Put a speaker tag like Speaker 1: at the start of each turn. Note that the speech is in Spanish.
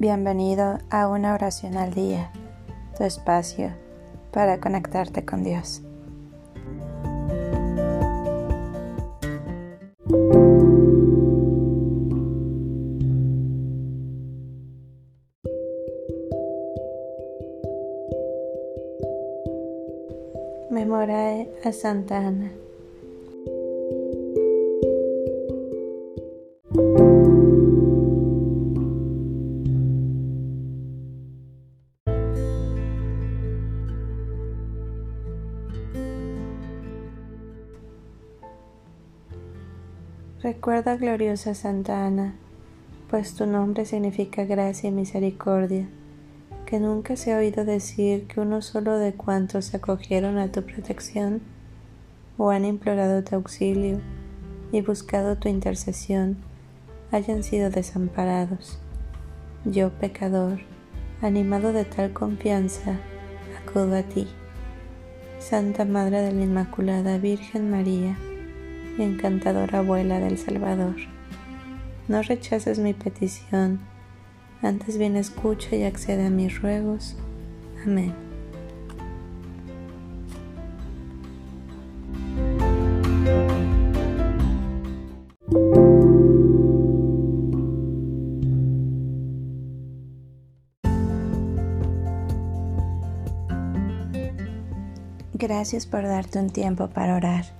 Speaker 1: Bienvenido a una oración al día, tu espacio para conectarte con Dios. Memorae a Santa Ana. Recuerda, gloriosa Santa Ana, pues tu nombre significa gracia y misericordia, que nunca se ha oído decir que uno solo de cuantos se acogieron a tu protección o han implorado tu auxilio y buscado tu intercesión hayan sido desamparados. Yo, pecador, animado de tal confianza, acudo a ti. Santa Madre de la Inmaculada Virgen María, encantadora abuela del Salvador. No rechaces mi petición, antes bien escucha y accede a mis ruegos. Amén. Gracias por darte un tiempo para orar